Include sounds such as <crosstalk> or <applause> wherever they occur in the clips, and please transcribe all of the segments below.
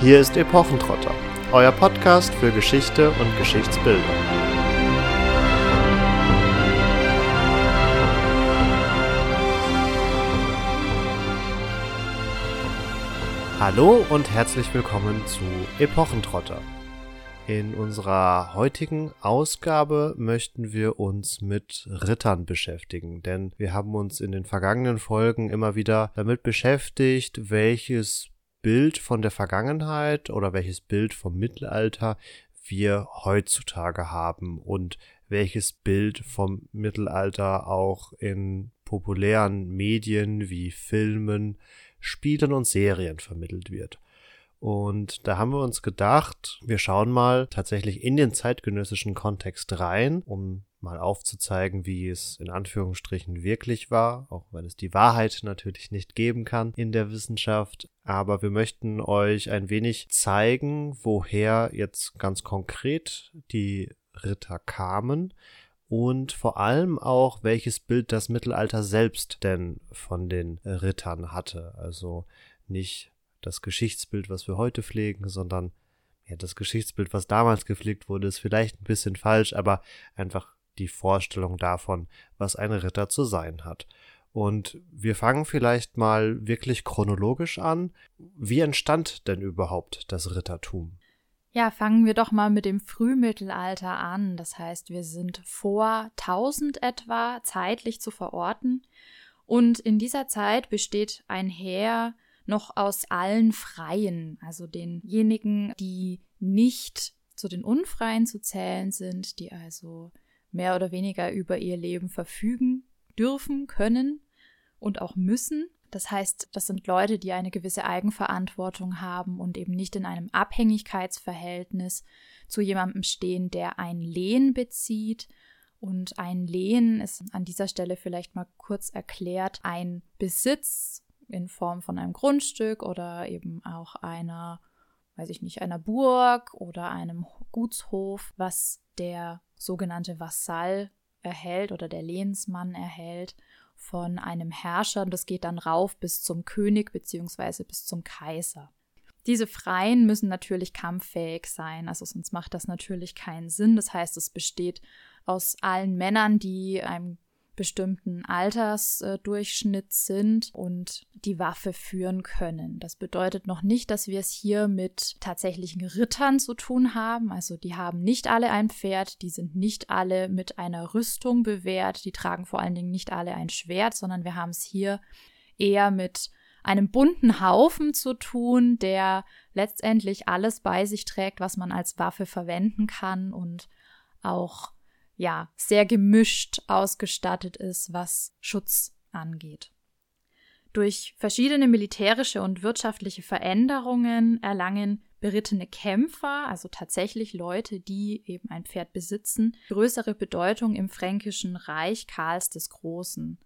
Hier ist Epochentrotter, euer Podcast für Geschichte und Geschichtsbildung. Hallo und herzlich willkommen zu Epochentrotter. In unserer heutigen Ausgabe möchten wir uns mit Rittern beschäftigen, denn wir haben uns in den vergangenen Folgen immer wieder damit beschäftigt, welches Bild von der Vergangenheit oder welches Bild vom Mittelalter wir heutzutage haben und welches Bild vom Mittelalter auch in populären Medien wie Filmen, Spielen und Serien vermittelt wird. Und da haben wir uns gedacht, wir schauen mal tatsächlich in den zeitgenössischen Kontext rein, um mal aufzuzeigen, wie es in Anführungsstrichen wirklich war, auch wenn es die Wahrheit natürlich nicht geben kann in der Wissenschaft. Aber wir möchten euch ein wenig zeigen, woher jetzt ganz konkret die Ritter kamen und vor allem auch, welches Bild das Mittelalter selbst denn von den Rittern hatte. Also nicht das Geschichtsbild, was wir heute pflegen, sondern ja, das Geschichtsbild, was damals gepflegt wurde, ist vielleicht ein bisschen falsch, aber einfach die Vorstellung davon, was ein Ritter zu sein hat. Und wir fangen vielleicht mal wirklich chronologisch an. Wie entstand denn überhaupt das Rittertum? Ja, fangen wir doch mal mit dem Frühmittelalter an. Das heißt, wir sind vor 1000 etwa zeitlich zu verorten. Und in dieser Zeit besteht ein Heer noch aus allen Freien, also denjenigen, die nicht zu den Unfreien zu zählen sind, die also mehr oder weniger über ihr Leben verfügen dürfen, können und auch müssen. Das heißt, das sind Leute, die eine gewisse Eigenverantwortung haben und eben nicht in einem Abhängigkeitsverhältnis zu jemandem stehen, der ein Lehen bezieht. Und ein Lehen ist an dieser Stelle vielleicht mal kurz erklärt ein Besitz in Form von einem Grundstück oder eben auch einer, weiß ich nicht, einer Burg oder einem Gutshof, was der sogenannte Vasall erhält oder der Lehensmann erhält von einem Herrscher. Das geht dann rauf bis zum König bzw. bis zum Kaiser. Diese Freien müssen natürlich kampffähig sein, also sonst macht das natürlich keinen Sinn. Das heißt, es besteht aus allen Männern, die einem bestimmten Altersdurchschnitt sind und die Waffe führen können. Das bedeutet noch nicht, dass wir es hier mit tatsächlichen Rittern zu tun haben. Also die haben nicht alle ein Pferd, die sind nicht alle mit einer Rüstung bewehrt, die tragen vor allen Dingen nicht alle ein Schwert, sondern wir haben es hier eher mit einem bunten Haufen zu tun, der letztendlich alles bei sich trägt, was man als Waffe verwenden kann und auch ja, sehr gemischt ausgestattet ist, was Schutz angeht. Durch verschiedene militärische und wirtschaftliche Veränderungen erlangen berittene Kämpfer, also tatsächlich Leute, die eben ein Pferd besitzen, größere Bedeutung im fränkischen Reich Karls des Großen.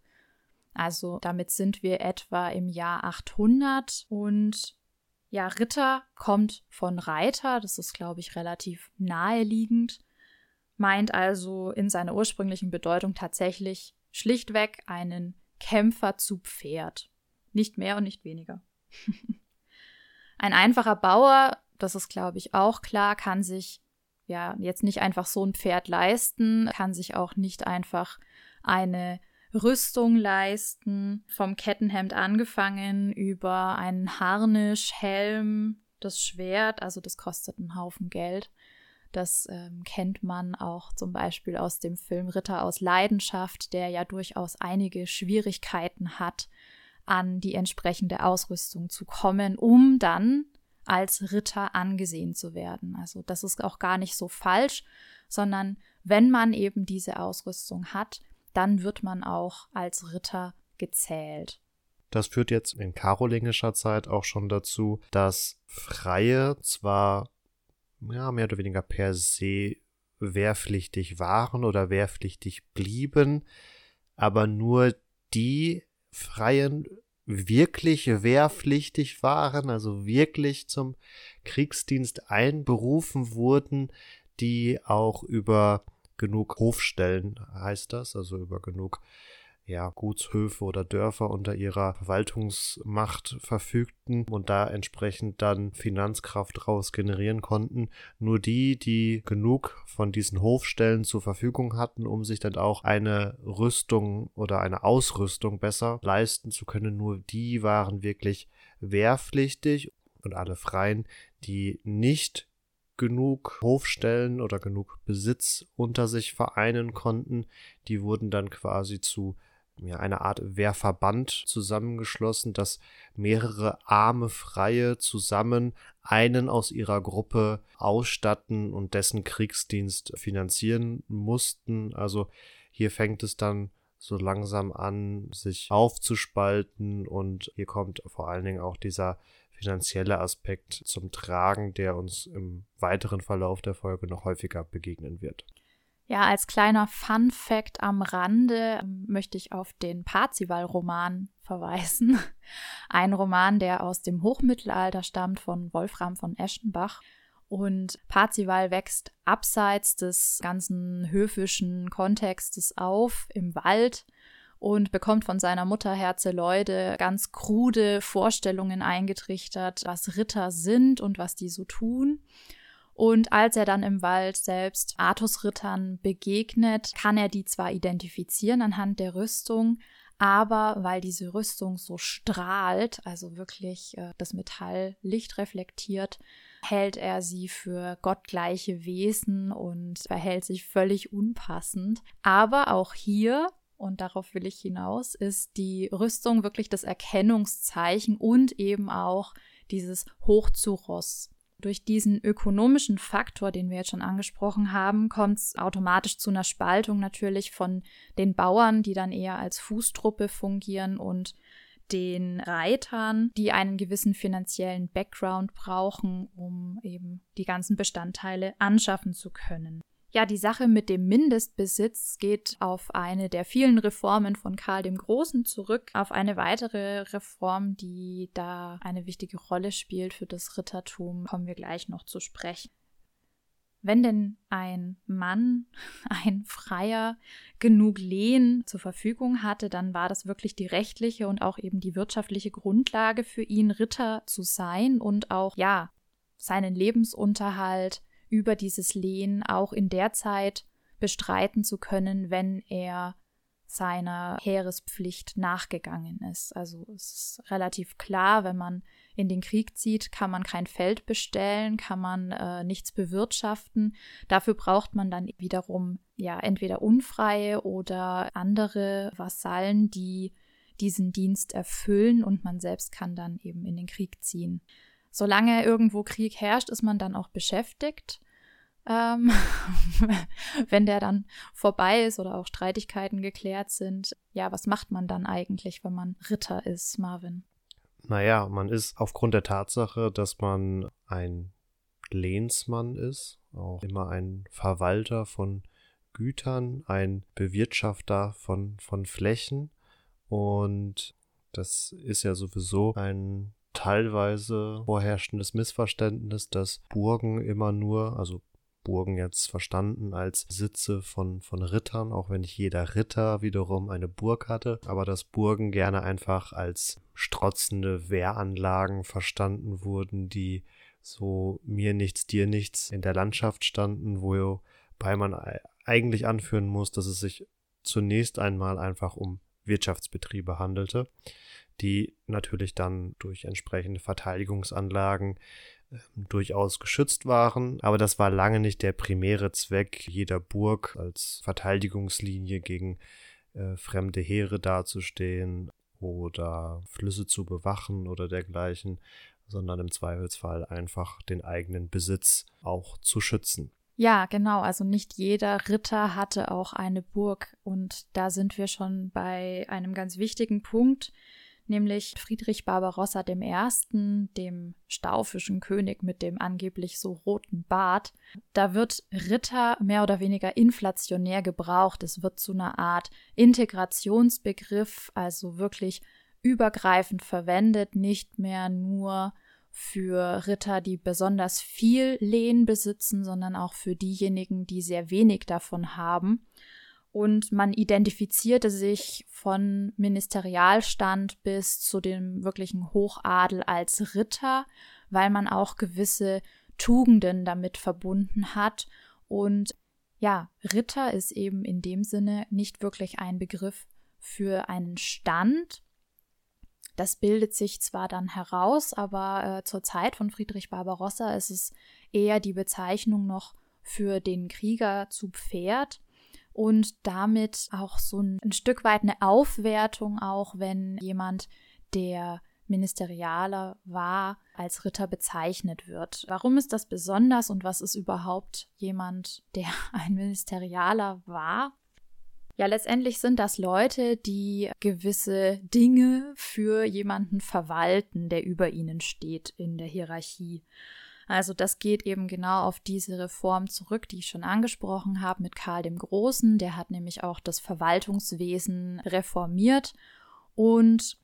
Also damit sind wir etwa im Jahr 800 und ja, Ritter kommt von Reiter, das ist, glaube ich, relativ naheliegend meint also in seiner ursprünglichen Bedeutung tatsächlich schlichtweg einen Kämpfer zu Pferd. Nicht mehr und nicht weniger. <laughs> ein einfacher Bauer, das ist glaube ich auch klar, kann sich ja jetzt nicht einfach so ein Pferd leisten, kann sich auch nicht einfach eine Rüstung leisten, vom Kettenhemd angefangen über einen Harnisch, Helm, das Schwert, also das kostet einen Haufen Geld. Das ähm, kennt man auch zum Beispiel aus dem Film Ritter aus Leidenschaft, der ja durchaus einige Schwierigkeiten hat, an die entsprechende Ausrüstung zu kommen, um dann als Ritter angesehen zu werden. Also das ist auch gar nicht so falsch, sondern wenn man eben diese Ausrüstung hat, dann wird man auch als Ritter gezählt. Das führt jetzt in karolingischer Zeit auch schon dazu, dass Freie zwar ja, mehr oder weniger per se wehrpflichtig waren oder wehrpflichtig blieben, aber nur die Freien wirklich wehrpflichtig waren, also wirklich zum Kriegsdienst einberufen wurden, die auch über genug Hofstellen heißt das, also über genug ja, Gutshöfe oder Dörfer unter ihrer Verwaltungsmacht verfügten und da entsprechend dann Finanzkraft raus generieren konnten. Nur die, die genug von diesen Hofstellen zur Verfügung hatten, um sich dann auch eine Rüstung oder eine Ausrüstung besser leisten zu können, nur die waren wirklich wehrpflichtig und alle Freien, die nicht genug Hofstellen oder genug Besitz unter sich vereinen konnten, die wurden dann quasi zu ja, eine Art Wehrverband zusammengeschlossen, dass mehrere arme Freie zusammen einen aus ihrer Gruppe ausstatten und dessen Kriegsdienst finanzieren mussten. Also hier fängt es dann so langsam an, sich aufzuspalten und hier kommt vor allen Dingen auch dieser finanzielle Aspekt zum Tragen, der uns im weiteren Verlauf der Folge noch häufiger begegnen wird. Ja, als kleiner Fun Fact am Rande ähm, möchte ich auf den Parzival-Roman verweisen. <laughs> Ein Roman, der aus dem Hochmittelalter stammt von Wolfram von Eschenbach. Und Parzival wächst abseits des ganzen höfischen Kontextes auf im Wald und bekommt von seiner Mutter Herzeleude ganz krude Vorstellungen eingetrichtert, was Ritter sind und was die so tun. Und als er dann im Wald selbst Artusrittern begegnet, kann er die zwar identifizieren anhand der Rüstung, aber weil diese Rüstung so strahlt, also wirklich äh, das Metall Licht reflektiert, hält er sie für gottgleiche Wesen und verhält sich völlig unpassend. Aber auch hier und darauf will ich hinaus, ist die Rüstung wirklich das Erkennungszeichen und eben auch dieses Hoch zu Ross. Durch diesen ökonomischen Faktor, den wir jetzt schon angesprochen haben, kommt es automatisch zu einer Spaltung natürlich von den Bauern, die dann eher als Fußtruppe fungieren und den Reitern, die einen gewissen finanziellen Background brauchen, um eben die ganzen Bestandteile anschaffen zu können. Ja, die Sache mit dem Mindestbesitz geht auf eine der vielen Reformen von Karl dem Großen zurück, auf eine weitere Reform, die da eine wichtige Rolle spielt für das Rittertum, kommen wir gleich noch zu sprechen. Wenn denn ein Mann, <laughs> ein Freier, genug Lehen zur Verfügung hatte, dann war das wirklich die rechtliche und auch eben die wirtschaftliche Grundlage für ihn, Ritter zu sein und auch, ja, seinen Lebensunterhalt über dieses Lehen auch in der Zeit bestreiten zu können, wenn er seiner Heerespflicht nachgegangen ist. Also es ist relativ klar, wenn man in den Krieg zieht, kann man kein Feld bestellen, kann man äh, nichts bewirtschaften. Dafür braucht man dann wiederum ja entweder unfreie oder andere Vasallen, die diesen Dienst erfüllen und man selbst kann dann eben in den Krieg ziehen solange irgendwo Krieg herrscht, ist man dann auch beschäftigt. Ähm, <laughs> wenn der dann vorbei ist oder auch Streitigkeiten geklärt sind, ja, was macht man dann eigentlich, wenn man Ritter ist, Marvin? Naja, man ist aufgrund der Tatsache, dass man ein Lehnsmann ist, auch immer ein Verwalter von Gütern, ein Bewirtschafter von, von Flächen. Und das ist ja sowieso ein teilweise vorherrschendes Missverständnis, dass Burgen immer nur, also Burgen jetzt verstanden als Sitze von, von Rittern, auch wenn nicht jeder Ritter wiederum eine Burg hatte, aber dass Burgen gerne einfach als strotzende Wehranlagen verstanden wurden, die so mir nichts, dir nichts in der Landschaft standen, wobei man eigentlich anführen muss, dass es sich zunächst einmal einfach um Wirtschaftsbetriebe handelte die natürlich dann durch entsprechende Verteidigungsanlagen äh, durchaus geschützt waren. Aber das war lange nicht der primäre Zweck jeder Burg als Verteidigungslinie gegen äh, fremde Heere dazustehen oder Flüsse zu bewachen oder dergleichen, sondern im Zweifelsfall einfach den eigenen Besitz auch zu schützen. Ja, genau. Also nicht jeder Ritter hatte auch eine Burg. Und da sind wir schon bei einem ganz wichtigen Punkt, nämlich Friedrich Barbarossa I., dem staufischen König mit dem angeblich so roten Bart. Da wird Ritter mehr oder weniger inflationär gebraucht. Es wird zu einer Art Integrationsbegriff, also wirklich übergreifend verwendet, nicht mehr nur für Ritter, die besonders viel Lehen besitzen, sondern auch für diejenigen, die sehr wenig davon haben. Und man identifizierte sich von Ministerialstand bis zu dem wirklichen Hochadel als Ritter, weil man auch gewisse Tugenden damit verbunden hat. Und ja, Ritter ist eben in dem Sinne nicht wirklich ein Begriff für einen Stand. Das bildet sich zwar dann heraus, aber äh, zur Zeit von Friedrich Barbarossa ist es eher die Bezeichnung noch für den Krieger zu Pferd und damit auch so ein, ein Stück weit eine Aufwertung, auch wenn jemand, der Ministerialer war, als Ritter bezeichnet wird. Warum ist das besonders und was ist überhaupt jemand, <laughs> der ein Ministerialer war? Ja, letztendlich sind das Leute, die gewisse Dinge für jemanden verwalten, der über ihnen steht in der Hierarchie. Also das geht eben genau auf diese Reform zurück, die ich schon angesprochen habe mit Karl dem Großen. Der hat nämlich auch das Verwaltungswesen reformiert und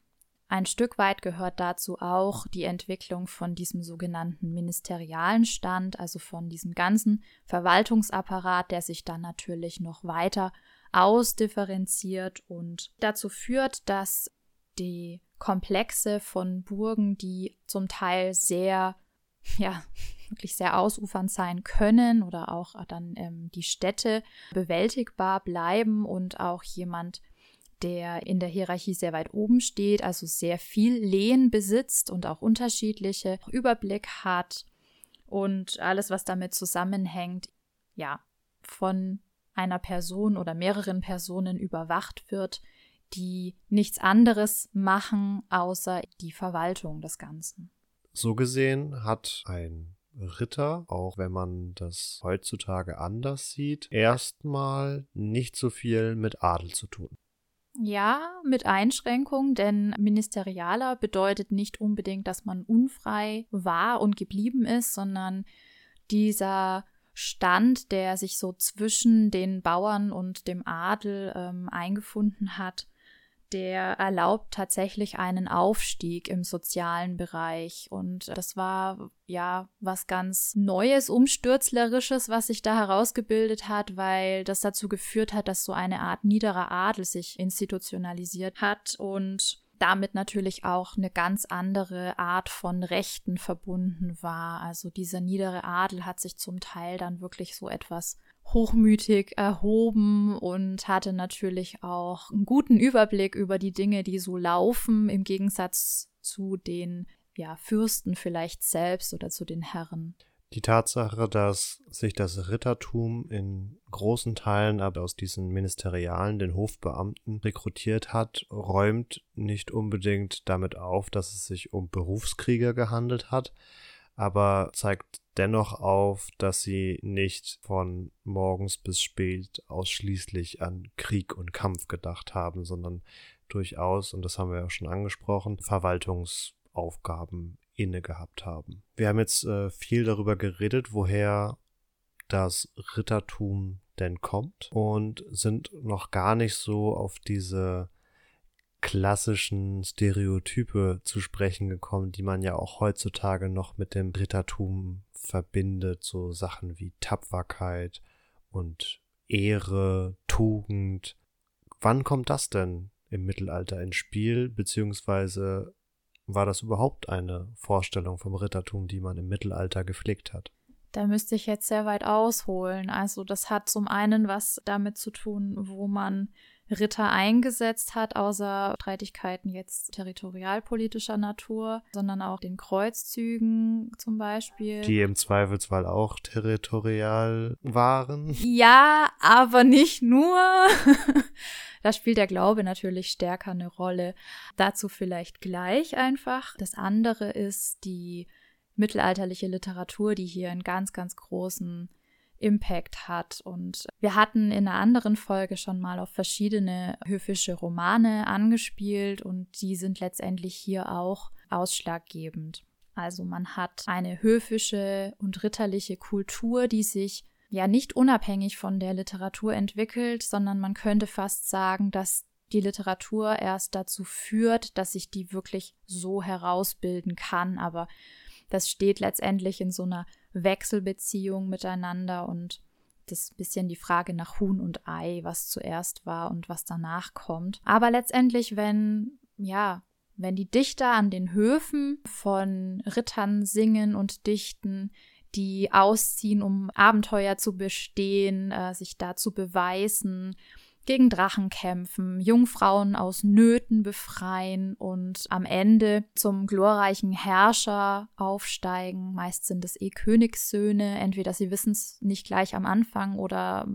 ein Stück weit gehört dazu auch die Entwicklung von diesem sogenannten ministerialen Stand, also von diesem ganzen Verwaltungsapparat, der sich dann natürlich noch weiter ausdifferenziert und dazu führt, dass die Komplexe von Burgen, die zum Teil sehr ja, wirklich sehr ausufernd sein können oder auch dann ähm, die Städte bewältigbar bleiben und auch jemand, der in der Hierarchie sehr weit oben steht, also sehr viel Lehen besitzt und auch unterschiedliche Überblick hat und alles, was damit zusammenhängt, ja, von einer Person oder mehreren Personen überwacht wird, die nichts anderes machen, außer die Verwaltung des Ganzen. So gesehen hat ein Ritter, auch wenn man das heutzutage anders sieht, erstmal nicht so viel mit Adel zu tun. Ja, mit Einschränkung, denn Ministerialer bedeutet nicht unbedingt, dass man unfrei war und geblieben ist, sondern dieser Stand, der sich so zwischen den Bauern und dem Adel ähm, eingefunden hat, der erlaubt tatsächlich einen Aufstieg im sozialen Bereich. Und das war ja was ganz Neues, Umstürzlerisches, was sich da herausgebildet hat, weil das dazu geführt hat, dass so eine Art niederer Adel sich institutionalisiert hat und damit natürlich auch eine ganz andere Art von Rechten verbunden war. Also dieser niedere Adel hat sich zum Teil dann wirklich so etwas hochmütig erhoben und hatte natürlich auch einen guten Überblick über die Dinge, die so laufen, im Gegensatz zu den ja, Fürsten vielleicht selbst oder zu den Herren. Die Tatsache, dass sich das Rittertum in großen Teilen aber aus diesen Ministerialen, den Hofbeamten, rekrutiert hat, räumt nicht unbedingt damit auf, dass es sich um Berufskrieger gehandelt hat, aber zeigt dennoch auf, dass sie nicht von morgens bis spät ausschließlich an Krieg und Kampf gedacht haben, sondern durchaus, und das haben wir ja schon angesprochen, Verwaltungsaufgaben inne gehabt haben. Wir haben jetzt äh, viel darüber geredet, woher das Rittertum denn kommt und sind noch gar nicht so auf diese klassischen Stereotype zu sprechen gekommen, die man ja auch heutzutage noch mit dem Rittertum verbindet, so Sachen wie Tapferkeit und Ehre, Tugend. Wann kommt das denn im Mittelalter ins Spiel, beziehungsweise war das überhaupt eine Vorstellung vom Rittertum, die man im Mittelalter gepflegt hat? Da müsste ich jetzt sehr weit ausholen. Also das hat zum einen was damit zu tun, wo man Ritter eingesetzt hat, außer Streitigkeiten jetzt territorialpolitischer Natur, sondern auch den Kreuzzügen zum Beispiel. Die im Zweifelsfall auch territorial waren. Ja, aber nicht nur. <laughs> da spielt der Glaube natürlich stärker eine Rolle. Dazu vielleicht gleich einfach. Das andere ist die mittelalterliche Literatur, die hier einen ganz, ganz großen Impact hat. Und wir hatten in einer anderen Folge schon mal auf verschiedene höfische Romane angespielt und die sind letztendlich hier auch ausschlaggebend. Also man hat eine höfische und ritterliche Kultur, die sich ja nicht unabhängig von der Literatur entwickelt, sondern man könnte fast sagen, dass die Literatur erst dazu führt, dass sich die wirklich so herausbilden kann. Aber das steht letztendlich in so einer Wechselbeziehung miteinander und Das ist ein bisschen die Frage nach Huhn und Ei, was zuerst war und was danach kommt. Aber letztendlich, wenn, ja, wenn die Dichter an den Höfen von Rittern singen und dichten, die ausziehen, um Abenteuer zu bestehen, äh, sich da zu beweisen, gegen Drachen kämpfen, Jungfrauen aus Nöten befreien und am Ende zum glorreichen Herrscher aufsteigen. Meist sind es eh Königssöhne, entweder sie wissen es nicht gleich am Anfang oder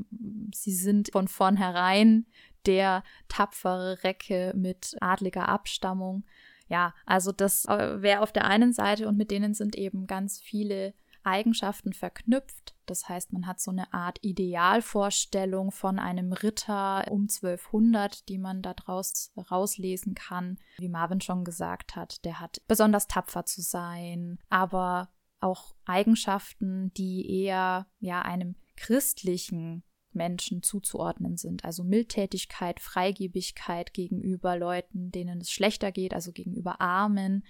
sie sind von vornherein der tapfere Recke mit adliger Abstammung. Ja, also das äh, wäre auf der einen Seite und mit denen sind eben ganz viele Eigenschaften verknüpft. Das heißt, man hat so eine Art Idealvorstellung von einem Ritter um 1200, die man daraus rauslesen kann. Wie Marvin schon gesagt hat, der hat besonders tapfer zu sein, aber auch Eigenschaften, die eher ja einem christlichen Menschen zuzuordnen sind. Also Mildtätigkeit, Freigebigkeit gegenüber Leuten, denen es schlechter geht, also gegenüber Armen,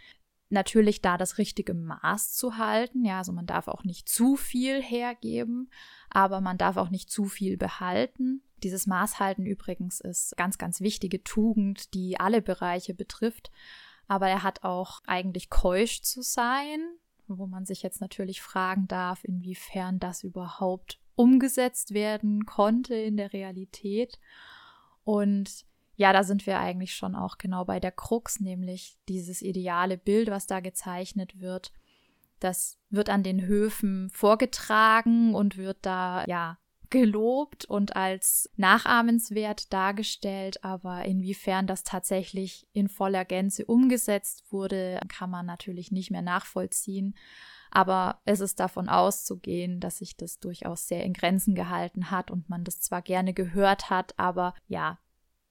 natürlich da das richtige Maß zu halten. Ja, also man darf auch nicht zu viel hergeben, aber man darf auch nicht zu viel behalten. Dieses Maßhalten übrigens ist ganz, ganz wichtige Tugend, die alle Bereiche betrifft. Aber er hat auch eigentlich keusch zu sein, wo man sich jetzt natürlich fragen darf, inwiefern das überhaupt umgesetzt werden konnte in der Realität. Und ja, da sind wir eigentlich schon auch genau bei der Krux, nämlich dieses ideale Bild, was da gezeichnet wird. Das wird an den Höfen vorgetragen und wird da, ja, gelobt und als nachahmenswert dargestellt, aber inwiefern das tatsächlich in voller Gänze umgesetzt wurde, kann man natürlich nicht mehr nachvollziehen. Aber es ist davon auszugehen, dass sich das durchaus sehr in Grenzen gehalten hat und man das zwar gerne gehört hat, aber ja,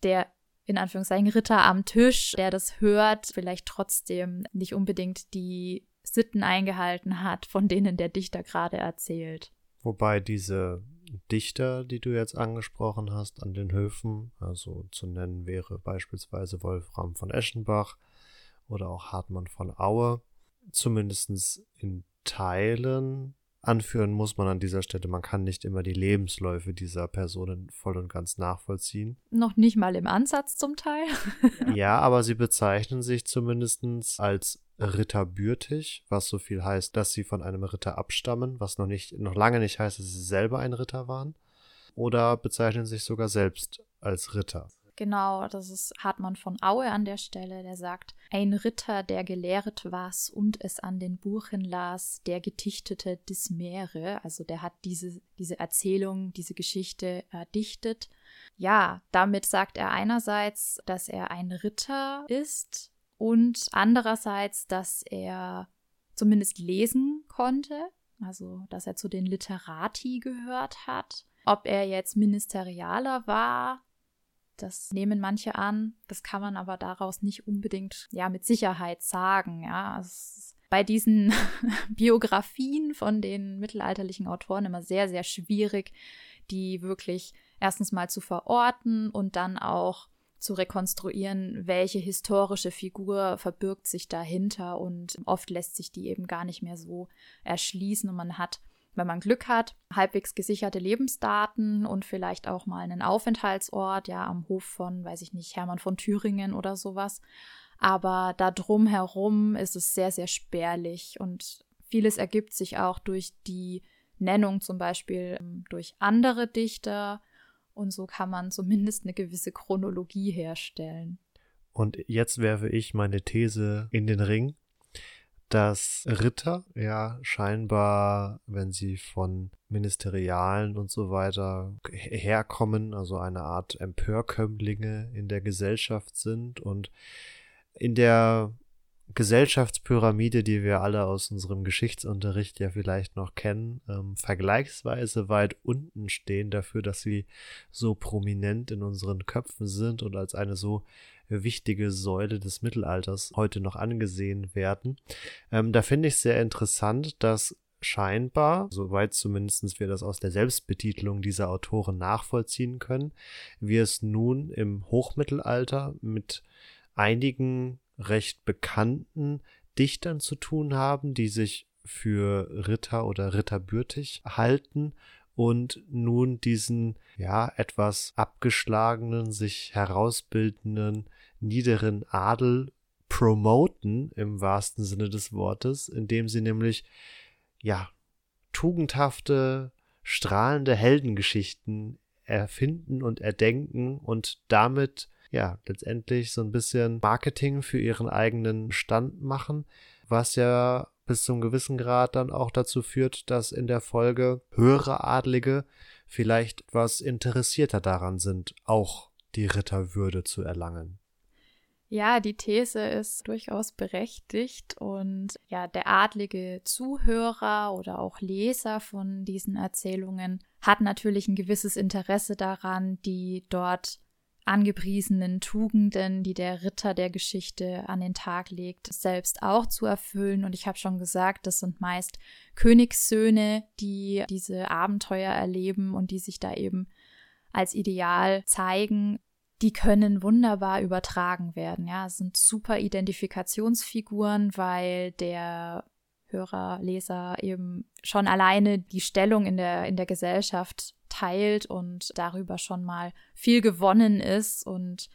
der in Anführungszeichen Ritter am Tisch, der das hört, vielleicht trotzdem nicht unbedingt die Sitten eingehalten hat, von denen der Dichter gerade erzählt. Wobei diese Dichter, die du jetzt angesprochen hast, an den Höfen, also zu nennen wäre beispielsweise Wolfram von Eschenbach oder auch Hartmann von Aue, zumindest in Teilen anführen muss man an dieser Stelle, man kann nicht immer die Lebensläufe dieser Personen voll und ganz nachvollziehen. Noch nicht mal im Ansatz zum Teil. <laughs> ja, aber sie bezeichnen sich zumindest als ritterbürtig, was so viel heißt, dass sie von einem Ritter abstammen, was noch nicht, noch lange nicht heißt, dass sie selber ein Ritter waren. Oder bezeichnen sich sogar selbst als Ritter. Genau, das ist Hartmann von Aue an der Stelle, der sagt, ein Ritter, der gelehret was und es an den Buchen las, der getichtete des Meere, also der hat diese, diese Erzählung, diese Geschichte erdichtet. Ja, damit sagt er einerseits, dass er ein Ritter ist und andererseits, dass er zumindest lesen konnte, also dass er zu den Literati gehört hat. Ob er jetzt Ministerialer war, das nehmen manche an. Das kann man aber daraus nicht unbedingt ja mit Sicherheit sagen. Ja, bei diesen <laughs> Biografien von den mittelalterlichen Autoren immer sehr, sehr schwierig, die wirklich erstens mal zu verorten und dann auch zu rekonstruieren, welche historische Figur verbirgt sich dahinter und oft lässt sich die eben gar nicht mehr so erschließen und man hat wenn man Glück hat, halbwegs gesicherte Lebensdaten und vielleicht auch mal einen Aufenthaltsort, ja, am Hof von, weiß ich nicht, Hermann von Thüringen oder sowas. Aber da drumherum ist es sehr, sehr spärlich und vieles ergibt sich auch durch die Nennung zum Beispiel ähm, durch andere Dichter und so kann man zumindest eine gewisse Chronologie herstellen. Und jetzt werfe ich meine These in den Ring dass Ritter ja scheinbar, wenn sie von Ministerialen und so weiter herkommen, also eine Art Empörkömmlinge in der Gesellschaft sind und in der Gesellschaftspyramide, die wir alle aus unserem Geschichtsunterricht ja vielleicht noch kennen, ähm, vergleichsweise weit unten stehen dafür, dass sie so prominent in unseren Köpfen sind und als eine so wichtige Säule des Mittelalters heute noch angesehen werden. Ähm, da finde ich sehr interessant, dass scheinbar, soweit zumindest wir das aus der Selbstbetitlung dieser Autoren nachvollziehen können, wir es nun im Hochmittelalter mit einigen recht bekannten Dichtern zu tun haben, die sich für Ritter oder ritterbürtig halten und nun diesen ja etwas abgeschlagenen, sich herausbildenden niederen Adel promoten im wahrsten Sinne des Wortes, indem sie nämlich ja tugendhafte, strahlende Heldengeschichten erfinden und erdenken und damit ja letztendlich so ein bisschen Marketing für ihren eigenen Stand machen, was ja bis zum gewissen Grad dann auch dazu führt, dass in der Folge höhere Adlige vielleicht etwas interessierter daran sind, auch die Ritterwürde zu erlangen. Ja, die These ist durchaus berechtigt und ja, der adlige Zuhörer oder auch Leser von diesen Erzählungen hat natürlich ein gewisses Interesse daran, die dort angepriesenen Tugenden, die der Ritter der Geschichte an den Tag legt, selbst auch zu erfüllen. Und ich habe schon gesagt, das sind meist Königssöhne, die diese Abenteuer erleben und die sich da eben als Ideal zeigen. Die können wunderbar übertragen werden. Ja, es sind super Identifikationsfiguren, weil der Hörer, Leser eben schon alleine die Stellung in der, in der Gesellschaft teilt und darüber schon mal viel gewonnen ist und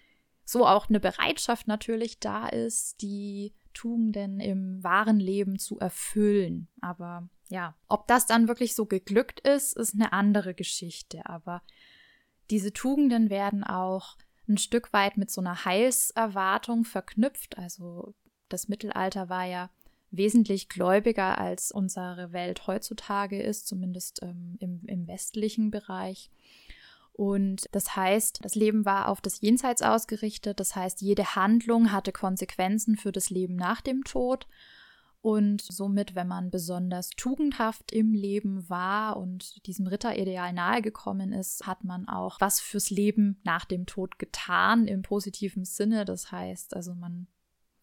so auch eine Bereitschaft natürlich da ist, die Tugenden im wahren Leben zu erfüllen. Aber ja, ob das dann wirklich so geglückt ist, ist eine andere Geschichte. Aber diese Tugenden werden auch ein Stück weit mit so einer Heilserwartung verknüpft. Also das Mittelalter war ja wesentlich gläubiger als unsere Welt heutzutage ist, zumindest ähm, im, im westlichen Bereich. Und das heißt, das Leben war auf das Jenseits ausgerichtet. Das heißt, jede Handlung hatte Konsequenzen für das Leben nach dem Tod. Und somit, wenn man besonders tugendhaft im Leben war und diesem Ritterideal nahegekommen ist, hat man auch was fürs Leben nach dem Tod getan im positiven Sinne. Das heißt, also man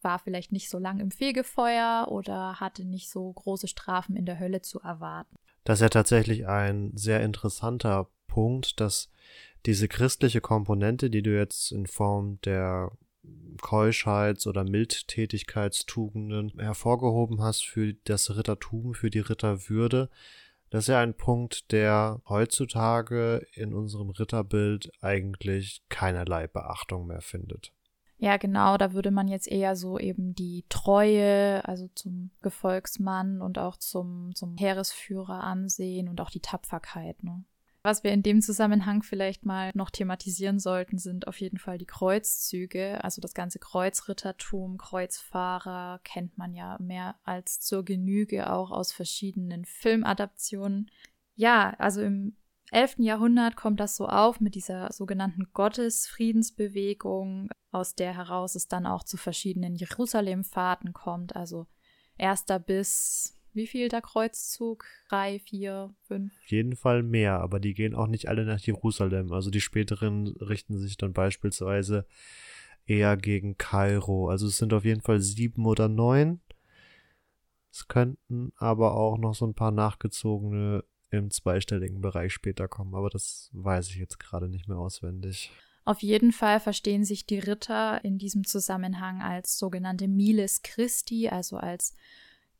war vielleicht nicht so lang im Fegefeuer oder hatte nicht so große Strafen in der Hölle zu erwarten. Das ist ja tatsächlich ein sehr interessanter Punkt, dass diese christliche Komponente, die du jetzt in Form der Keuschheits- oder Mildtätigkeitstugenden hervorgehoben hast für das Rittertum, für die Ritterwürde, das ist ja ein Punkt, der heutzutage in unserem Ritterbild eigentlich keinerlei Beachtung mehr findet. Ja, genau, da würde man jetzt eher so eben die Treue, also zum Gefolgsmann und auch zum, zum Heeresführer ansehen und auch die Tapferkeit. Ne? Was wir in dem Zusammenhang vielleicht mal noch thematisieren sollten, sind auf jeden Fall die Kreuzzüge. Also das ganze Kreuzrittertum, Kreuzfahrer kennt man ja mehr als zur Genüge auch aus verschiedenen Filmadaptionen. Ja, also im 11. Jahrhundert kommt das so auf mit dieser sogenannten Gottesfriedensbewegung, aus der heraus es dann auch zu verschiedenen Jerusalemfahrten kommt. Also erster bis wie viel der Kreuzzug? Drei, vier, fünf? Auf jeden Fall mehr, aber die gehen auch nicht alle nach Jerusalem. Also die späteren richten sich dann beispielsweise eher gegen Kairo. Also es sind auf jeden Fall sieben oder neun. Es könnten aber auch noch so ein paar nachgezogene im zweistelligen Bereich später kommen, aber das weiß ich jetzt gerade nicht mehr auswendig. Auf jeden Fall verstehen sich die Ritter in diesem Zusammenhang als sogenannte Miles Christi, also als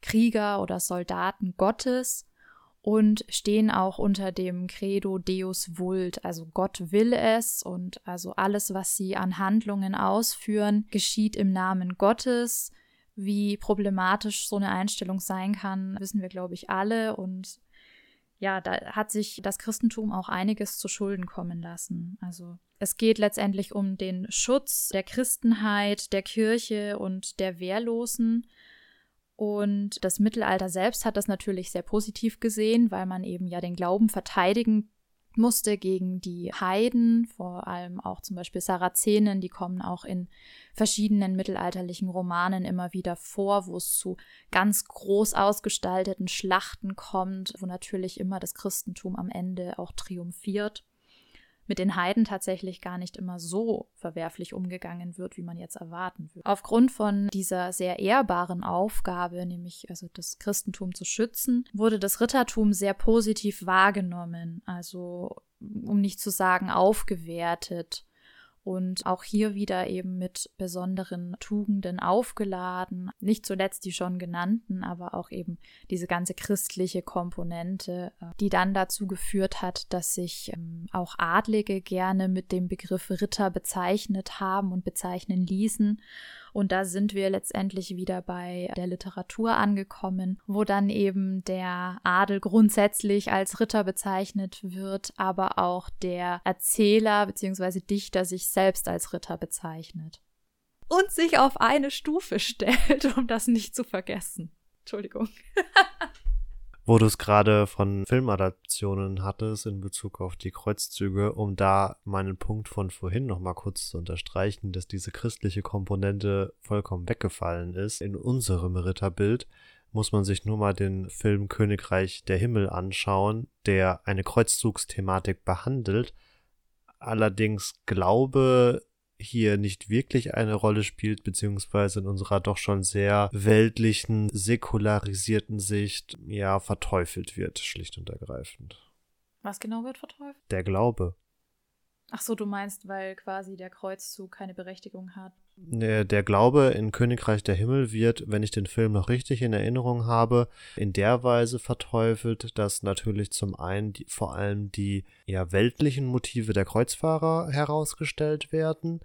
Krieger oder Soldaten Gottes und stehen auch unter dem Credo Deus vult, also Gott will es und also alles, was sie an Handlungen ausführen, geschieht im Namen Gottes. Wie problematisch so eine Einstellung sein kann, wissen wir, glaube ich, alle und ja, da hat sich das Christentum auch einiges zu Schulden kommen lassen. Also es geht letztendlich um den Schutz der Christenheit, der Kirche und der Wehrlosen. Und das Mittelalter selbst hat das natürlich sehr positiv gesehen, weil man eben ja den Glauben verteidigen musste gegen die Heiden, vor allem auch zum Beispiel Sarazenen, die kommen auch in verschiedenen mittelalterlichen Romanen immer wieder vor, wo es zu ganz groß ausgestalteten Schlachten kommt, wo natürlich immer das Christentum am Ende auch triumphiert mit den Heiden tatsächlich gar nicht immer so verwerflich umgegangen wird, wie man jetzt erwarten würde. Aufgrund von dieser sehr ehrbaren Aufgabe, nämlich also das Christentum zu schützen, wurde das Rittertum sehr positiv wahrgenommen, also um nicht zu sagen aufgewertet. Und auch hier wieder eben mit besonderen Tugenden aufgeladen. Nicht zuletzt die schon genannten, aber auch eben diese ganze christliche Komponente, äh, die dann dazu geführt hat, dass sich ähm, auch Adlige gerne mit dem Begriff Ritter bezeichnet haben und bezeichnen ließen. Und da sind wir letztendlich wieder bei der Literatur angekommen, wo dann eben der Adel grundsätzlich als Ritter bezeichnet wird, aber auch der Erzähler bzw. Dichter sich selbst als Ritter bezeichnet. Und sich auf eine Stufe <laughs> stellt, um das nicht zu vergessen. Entschuldigung. <laughs> wo du es gerade von Filmadaptionen hattest in Bezug auf die Kreuzzüge, um da meinen Punkt von vorhin nochmal kurz zu unterstreichen, dass diese christliche Komponente vollkommen weggefallen ist in unserem Ritterbild, muss man sich nur mal den Film Königreich der Himmel anschauen, der eine Kreuzzugsthematik behandelt. Allerdings Glaube hier nicht wirklich eine Rolle spielt, beziehungsweise in unserer doch schon sehr weltlichen, säkularisierten Sicht ja verteufelt wird, schlicht und ergreifend. Was genau wird verteufelt? Der Glaube. Ach so, du meinst, weil quasi der Kreuzzug keine Berechtigung hat. Der Glaube in Königreich der Himmel wird, wenn ich den Film noch richtig in Erinnerung habe, in der Weise verteufelt, dass natürlich zum einen die, vor allem die ja weltlichen Motive der Kreuzfahrer herausgestellt werden,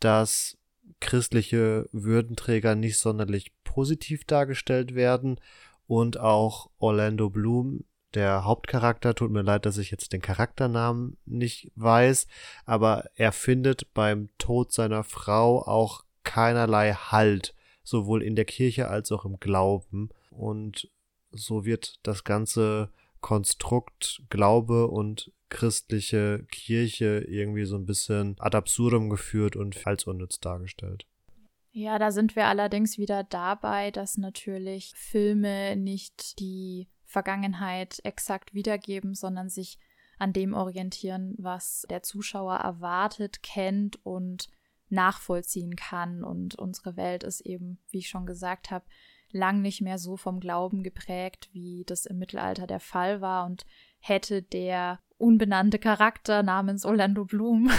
dass christliche Würdenträger nicht sonderlich positiv dargestellt werden und auch Orlando Bloom der Hauptcharakter, tut mir leid, dass ich jetzt den Charakternamen nicht weiß, aber er findet beim Tod seiner Frau auch keinerlei Halt, sowohl in der Kirche als auch im Glauben. Und so wird das ganze Konstrukt Glaube und christliche Kirche irgendwie so ein bisschen ad absurdum geführt und als unnütz dargestellt. Ja, da sind wir allerdings wieder dabei, dass natürlich Filme nicht die Vergangenheit exakt wiedergeben, sondern sich an dem orientieren, was der Zuschauer erwartet, kennt und nachvollziehen kann. Und unsere Welt ist eben, wie ich schon gesagt habe, lang nicht mehr so vom Glauben geprägt, wie das im Mittelalter der Fall war. Und hätte der unbenannte Charakter namens Orlando Bloom,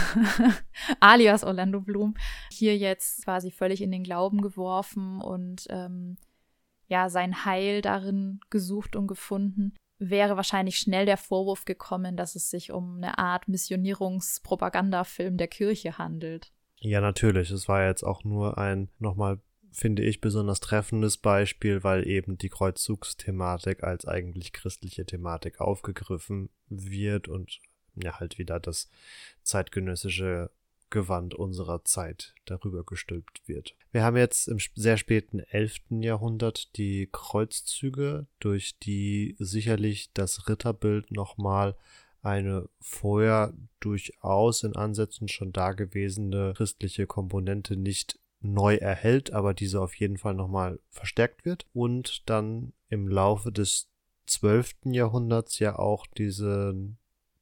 <laughs> alias Orlando Bloom, hier jetzt quasi völlig in den Glauben geworfen und ähm, ja sein Heil darin gesucht und gefunden, wäre wahrscheinlich schnell der Vorwurf gekommen, dass es sich um eine Art Missionierungspropagandafilm der Kirche handelt. Ja, natürlich. Es war jetzt auch nur ein nochmal finde ich besonders treffendes Beispiel, weil eben die Kreuzzugsthematik als eigentlich christliche Thematik aufgegriffen wird und ja halt wieder das zeitgenössische Gewand unserer Zeit darüber gestülpt wird. Wir haben jetzt im sehr späten 11. Jahrhundert die Kreuzzüge, durch die sicherlich das Ritterbild nochmal eine vorher durchaus in Ansätzen schon dagewesene christliche Komponente nicht neu erhält, aber diese auf jeden Fall nochmal verstärkt wird und dann im Laufe des 12. Jahrhunderts ja auch diesen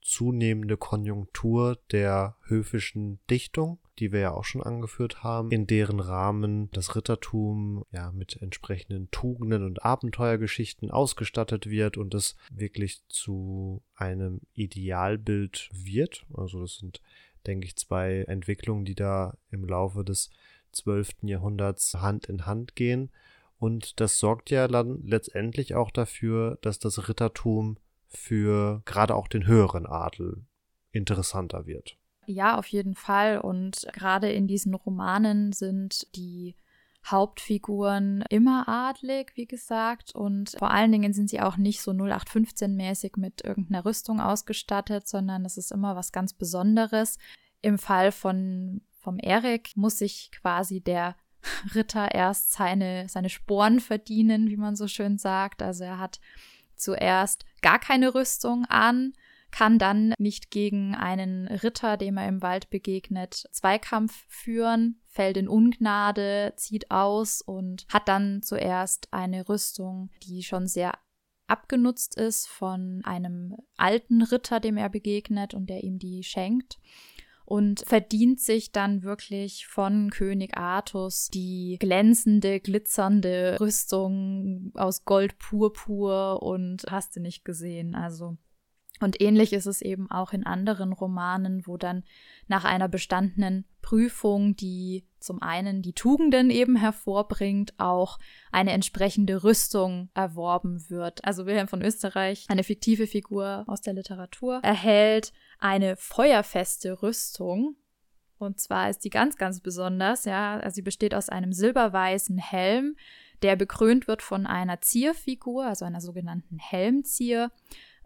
zunehmende Konjunktur der höfischen Dichtung, die wir ja auch schon angeführt haben, in deren Rahmen das Rittertum ja mit entsprechenden Tugenden und Abenteuergeschichten ausgestattet wird und es wirklich zu einem Idealbild wird. Also das sind, denke ich, zwei Entwicklungen, die da im Laufe des 12. Jahrhunderts Hand in Hand gehen. Und das sorgt ja dann letztendlich auch dafür, dass das Rittertum für gerade auch den höheren Adel interessanter wird. Ja, auf jeden Fall. Und gerade in diesen Romanen sind die Hauptfiguren immer adlig, wie gesagt. Und vor allen Dingen sind sie auch nicht so 0815-mäßig mit irgendeiner Rüstung ausgestattet, sondern es ist immer was ganz Besonderes. Im Fall von vom Erik muss sich quasi der <laughs> Ritter erst seine, seine Sporen verdienen, wie man so schön sagt. Also er hat zuerst gar keine Rüstung an, kann dann nicht gegen einen Ritter, dem er im Wald begegnet, Zweikampf führen, fällt in Ungnade, zieht aus und hat dann zuerst eine Rüstung, die schon sehr abgenutzt ist von einem alten Ritter, dem er begegnet und der ihm die schenkt und verdient sich dann wirklich von König Artus die glänzende, glitzernde Rüstung aus Gold purpur und hast du nicht gesehen. Also Und ähnlich ist es eben auch in anderen Romanen, wo dann nach einer bestandenen Prüfung, die zum einen die Tugenden eben hervorbringt, auch eine entsprechende Rüstung erworben wird. Also Wilhelm von Österreich, eine fiktive Figur aus der Literatur, erhält eine feuerfeste Rüstung. Und zwar ist die ganz, ganz besonders, ja. Also sie besteht aus einem silberweißen Helm, der bekrönt wird von einer Zierfigur, also einer sogenannten Helmzier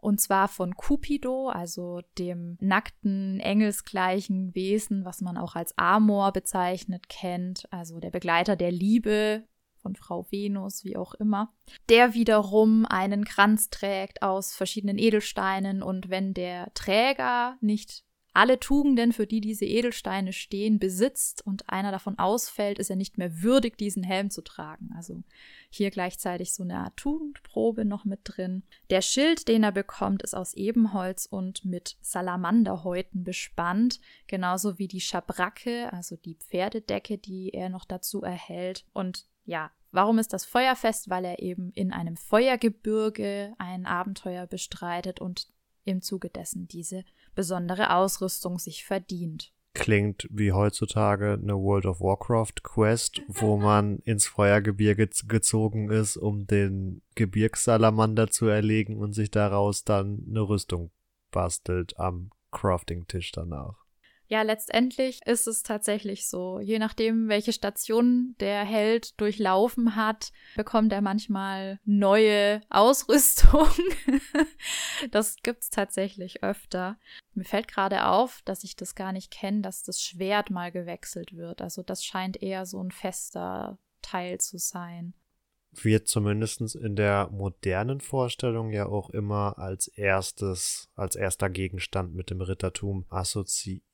und zwar von Cupido, also dem nackten, engelsgleichen Wesen, was man auch als Amor bezeichnet kennt, also der Begleiter der Liebe von Frau Venus, wie auch immer, der wiederum einen Kranz trägt aus verschiedenen Edelsteinen und wenn der Träger nicht alle Tugenden, für die diese Edelsteine stehen, besitzt und einer davon ausfällt, ist er nicht mehr würdig, diesen Helm zu tragen. Also hier gleichzeitig so eine Art Tugendprobe noch mit drin. Der Schild, den er bekommt, ist aus Ebenholz und mit Salamanderhäuten bespannt, genauso wie die Schabracke, also die Pferdedecke, die er noch dazu erhält. Und ja, Warum ist das Feuerfest? Weil er eben in einem Feuergebirge ein Abenteuer bestreitet und im Zuge dessen diese besondere Ausrüstung sich verdient. Klingt wie heutzutage eine World of Warcraft Quest, wo <laughs> man ins Feuergebirge gezogen ist, um den Gebirgssalamander zu erlegen und sich daraus dann eine Rüstung bastelt am Crafting-Tisch danach. Ja, letztendlich ist es tatsächlich so. Je nachdem, welche Station der Held durchlaufen hat, bekommt er manchmal neue Ausrüstung. <laughs> das gibt's tatsächlich öfter. Mir fällt gerade auf, dass ich das gar nicht kenne, dass das Schwert mal gewechselt wird. Also das scheint eher so ein fester Teil zu sein wird zumindest in der modernen Vorstellung ja auch immer als erstes, als erster Gegenstand mit dem Rittertum assoziiert.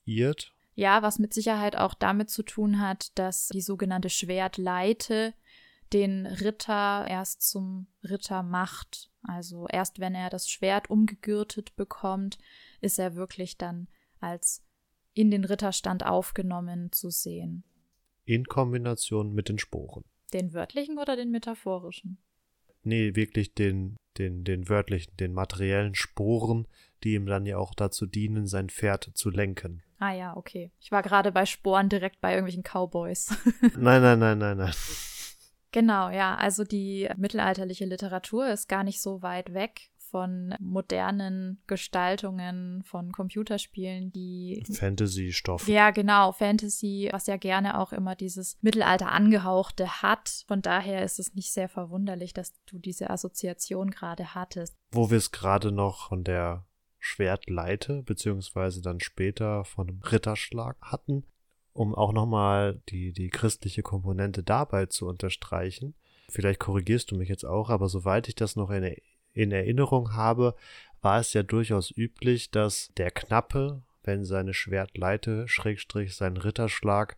Ja, was mit Sicherheit auch damit zu tun hat, dass die sogenannte Schwertleite den Ritter erst zum Ritter macht. Also erst wenn er das Schwert umgegürtet bekommt, ist er wirklich dann als in den Ritterstand aufgenommen zu sehen. In Kombination mit den Sporen. Den wörtlichen oder den metaphorischen? Nee, wirklich den, den, den wörtlichen, den materiellen Sporen, die ihm dann ja auch dazu dienen, sein Pferd zu lenken. Ah ja, okay. Ich war gerade bei Sporen direkt bei irgendwelchen Cowboys. <laughs> nein, nein, nein, nein, nein. Genau, ja. Also die mittelalterliche Literatur ist gar nicht so weit weg von modernen Gestaltungen von Computerspielen, die Fantasy-Stoff. Ja, genau, Fantasy, was ja gerne auch immer dieses Mittelalter angehauchte hat. Von daher ist es nicht sehr verwunderlich, dass du diese Assoziation gerade hattest. Wo wir es gerade noch von der Schwertleite, beziehungsweise dann später von einem Ritterschlag hatten, um auch nochmal die, die christliche Komponente dabei zu unterstreichen. Vielleicht korrigierst du mich jetzt auch, aber soweit ich das noch in in Erinnerung habe, war es ja durchaus üblich, dass der Knappe, wenn seine Schwertleite, Schrägstrich sein Ritterschlag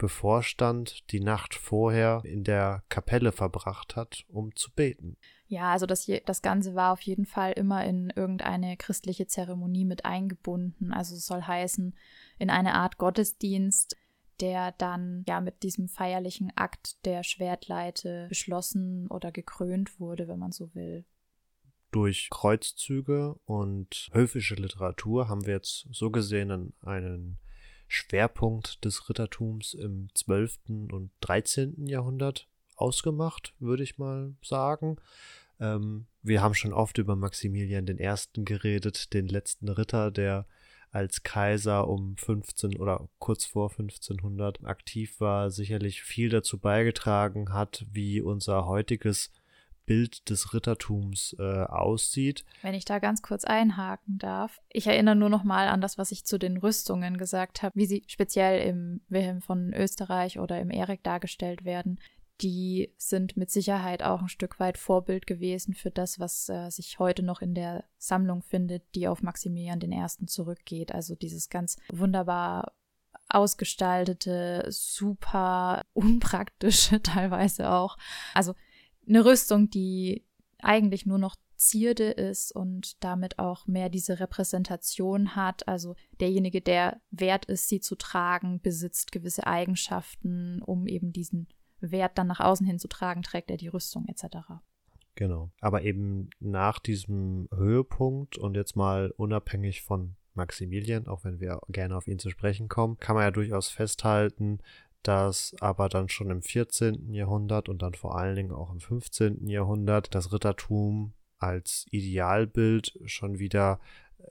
bevorstand, die Nacht vorher in der Kapelle verbracht hat, um zu beten. Ja, also das, das Ganze war auf jeden Fall immer in irgendeine christliche Zeremonie mit eingebunden. Also es soll heißen, in eine Art Gottesdienst, der dann ja mit diesem feierlichen Akt der Schwertleite beschlossen oder gekrönt wurde, wenn man so will durch Kreuzzüge und höfische Literatur haben wir jetzt so gesehen einen Schwerpunkt des Rittertums im 12. und 13. Jahrhundert ausgemacht, würde ich mal sagen. Ähm, wir haben schon oft über Maximilian I. geredet, den letzten Ritter, der als Kaiser um 15 oder kurz vor 1500 aktiv war, sicherlich viel dazu beigetragen hat, wie unser heutiges Bild des Rittertums äh, aussieht. Wenn ich da ganz kurz einhaken darf. Ich erinnere nur noch mal an das, was ich zu den Rüstungen gesagt habe, wie sie speziell im Wilhelm von Österreich oder im Erik dargestellt werden. Die sind mit Sicherheit auch ein Stück weit Vorbild gewesen für das, was äh, sich heute noch in der Sammlung findet, die auf Maximilian I. zurückgeht. Also dieses ganz wunderbar ausgestaltete, super unpraktische <laughs> teilweise auch. Also eine Rüstung, die eigentlich nur noch Zierde ist und damit auch mehr diese Repräsentation hat. Also derjenige, der wert ist, sie zu tragen, besitzt gewisse Eigenschaften, um eben diesen Wert dann nach außen hin zu tragen, trägt er die Rüstung etc. Genau. Aber eben nach diesem Höhepunkt und jetzt mal unabhängig von Maximilian, auch wenn wir gerne auf ihn zu sprechen kommen, kann man ja durchaus festhalten, dass aber dann schon im 14. Jahrhundert und dann vor allen Dingen auch im 15. Jahrhundert das Rittertum als Idealbild schon wieder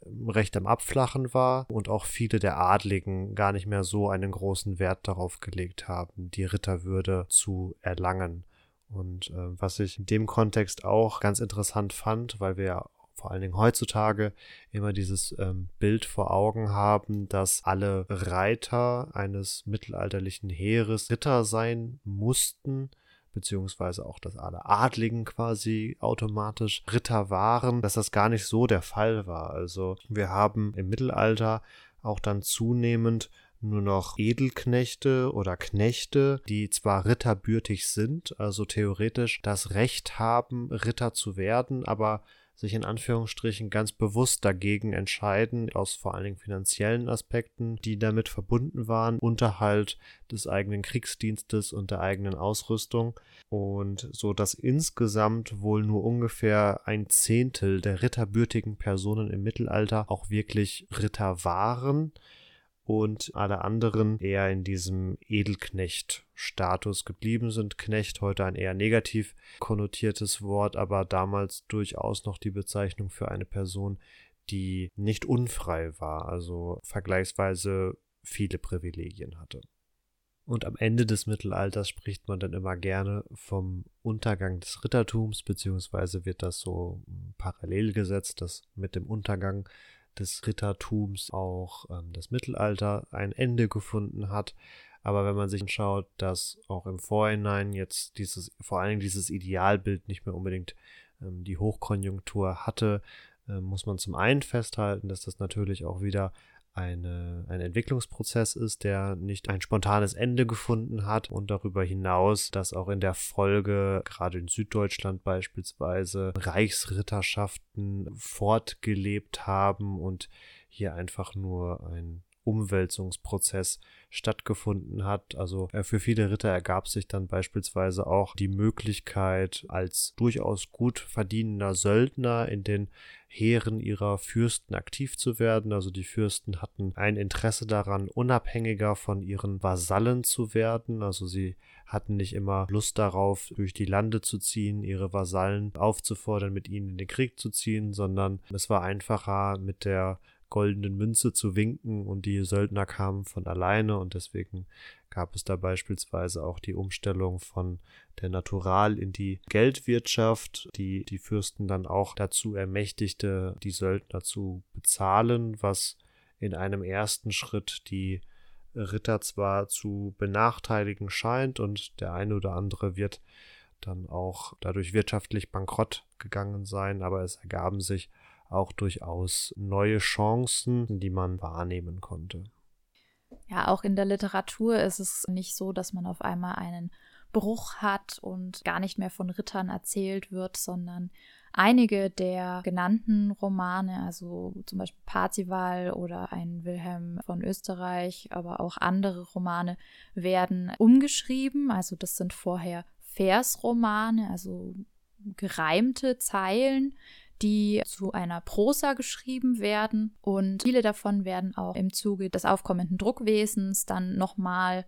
ähm, recht am Abflachen war und auch viele der Adligen gar nicht mehr so einen großen Wert darauf gelegt haben, die Ritterwürde zu erlangen. Und äh, was ich in dem Kontext auch ganz interessant fand, weil wir ja vor allen Dingen heutzutage immer dieses ähm, Bild vor Augen haben, dass alle Reiter eines mittelalterlichen Heeres Ritter sein mussten, beziehungsweise auch, dass alle Adligen quasi automatisch Ritter waren, dass das gar nicht so der Fall war. Also wir haben im Mittelalter auch dann zunehmend nur noch Edelknechte oder Knechte, die zwar ritterbürtig sind, also theoretisch das Recht haben, Ritter zu werden, aber sich in Anführungsstrichen ganz bewusst dagegen entscheiden, aus vor allen Dingen finanziellen Aspekten, die damit verbunden waren, Unterhalt des eigenen Kriegsdienstes und der eigenen Ausrüstung. Und so dass insgesamt wohl nur ungefähr ein Zehntel der ritterbürtigen Personen im Mittelalter auch wirklich Ritter waren und alle anderen eher in diesem Edelknecht-Status geblieben sind. Knecht heute ein eher negativ konnotiertes Wort, aber damals durchaus noch die Bezeichnung für eine Person, die nicht unfrei war, also vergleichsweise viele Privilegien hatte. Und am Ende des Mittelalters spricht man dann immer gerne vom Untergang des Rittertums, beziehungsweise wird das so parallel gesetzt, dass mit dem Untergang des Rittertums auch ähm, das Mittelalter ein Ende gefunden hat. Aber wenn man sich anschaut, dass auch im Vorhinein jetzt dieses, vor allen Dingen dieses Idealbild nicht mehr unbedingt ähm, die Hochkonjunktur hatte, äh, muss man zum einen festhalten, dass das natürlich auch wieder eine, ein Entwicklungsprozess ist, der nicht ein spontanes Ende gefunden hat und darüber hinaus, dass auch in der Folge, gerade in Süddeutschland beispielsweise, Reichsritterschaften fortgelebt haben und hier einfach nur ein Umwälzungsprozess stattgefunden hat. Also äh, für viele Ritter ergab sich dann beispielsweise auch die Möglichkeit, als durchaus gut verdienender Söldner in den Heeren ihrer Fürsten aktiv zu werden. Also die Fürsten hatten ein Interesse daran, unabhängiger von ihren Vasallen zu werden. Also sie hatten nicht immer Lust darauf, durch die Lande zu ziehen, ihre Vasallen aufzufordern, mit ihnen in den Krieg zu ziehen, sondern es war einfacher mit der goldenen Münze zu winken und die Söldner kamen von alleine und deswegen gab es da beispielsweise auch die Umstellung von der Natural in die Geldwirtschaft, die die Fürsten dann auch dazu ermächtigte, die Söldner zu bezahlen, was in einem ersten Schritt die Ritter zwar zu benachteiligen scheint und der eine oder andere wird dann auch dadurch wirtschaftlich bankrott gegangen sein, aber es ergaben sich auch durchaus neue Chancen, die man wahrnehmen konnte. Ja, auch in der Literatur ist es nicht so, dass man auf einmal einen Bruch hat und gar nicht mehr von Rittern erzählt wird, sondern einige der genannten Romane, also zum Beispiel Parzival oder ein Wilhelm von Österreich, aber auch andere Romane werden umgeschrieben. Also das sind vorher Versromane, also gereimte Zeilen, die zu einer Prosa geschrieben werden. Und viele davon werden auch im Zuge des aufkommenden Druckwesens dann nochmal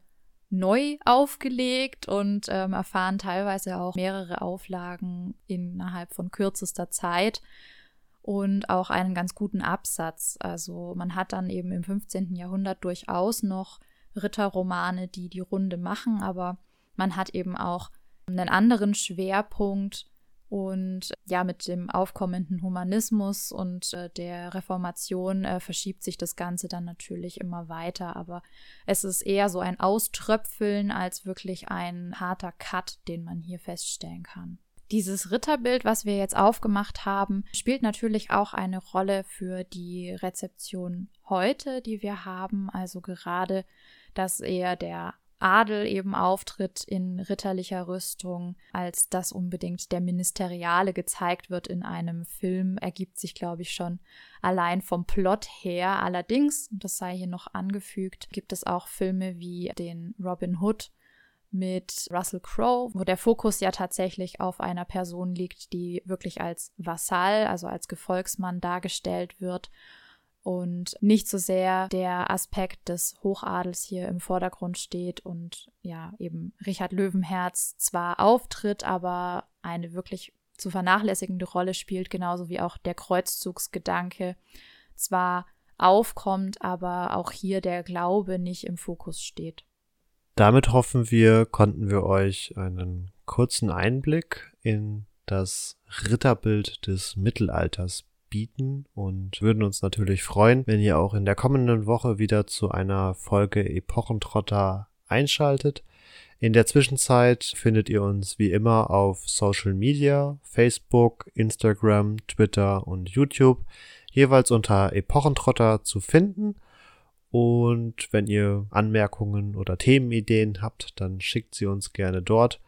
neu aufgelegt und ähm, erfahren teilweise auch mehrere Auflagen innerhalb von kürzester Zeit und auch einen ganz guten Absatz. Also man hat dann eben im 15. Jahrhundert durchaus noch Ritterromane, die die Runde machen, aber man hat eben auch einen anderen Schwerpunkt und ja, mit dem aufkommenden Humanismus und äh, der Reformation äh, verschiebt sich das Ganze dann natürlich immer weiter. Aber es ist eher so ein Auströpfeln als wirklich ein harter Cut, den man hier feststellen kann. Dieses Ritterbild, was wir jetzt aufgemacht haben, spielt natürlich auch eine Rolle für die Rezeption heute, die wir haben. Also gerade, dass eher der Adel eben auftritt in ritterlicher Rüstung, als dass unbedingt der Ministeriale gezeigt wird in einem Film, ergibt sich, glaube ich, schon allein vom Plot her. Allerdings, das sei hier noch angefügt, gibt es auch Filme wie den Robin Hood mit Russell Crowe, wo der Fokus ja tatsächlich auf einer Person liegt, die wirklich als Vasall, also als Gefolgsmann dargestellt wird und nicht so sehr der Aspekt des Hochadels hier im Vordergrund steht und ja eben Richard Löwenherz zwar auftritt, aber eine wirklich zu vernachlässigende Rolle spielt, genauso wie auch der Kreuzzugsgedanke zwar aufkommt, aber auch hier der Glaube nicht im Fokus steht. Damit hoffen wir, konnten wir euch einen kurzen Einblick in das Ritterbild des Mittelalters bieten und würden uns natürlich freuen, wenn ihr auch in der kommenden Woche wieder zu einer Folge Epochentrotter einschaltet. In der Zwischenzeit findet ihr uns wie immer auf Social Media, Facebook, Instagram, Twitter und YouTube, jeweils unter Epochentrotter zu finden. Und wenn ihr Anmerkungen oder Themenideen habt, dann schickt sie uns gerne dort.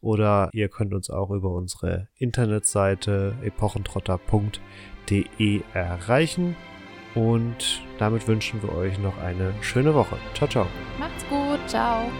Oder ihr könnt uns auch über unsere Internetseite epochentrotter.de erreichen. Und damit wünschen wir euch noch eine schöne Woche. Ciao, ciao. Macht's gut. Ciao.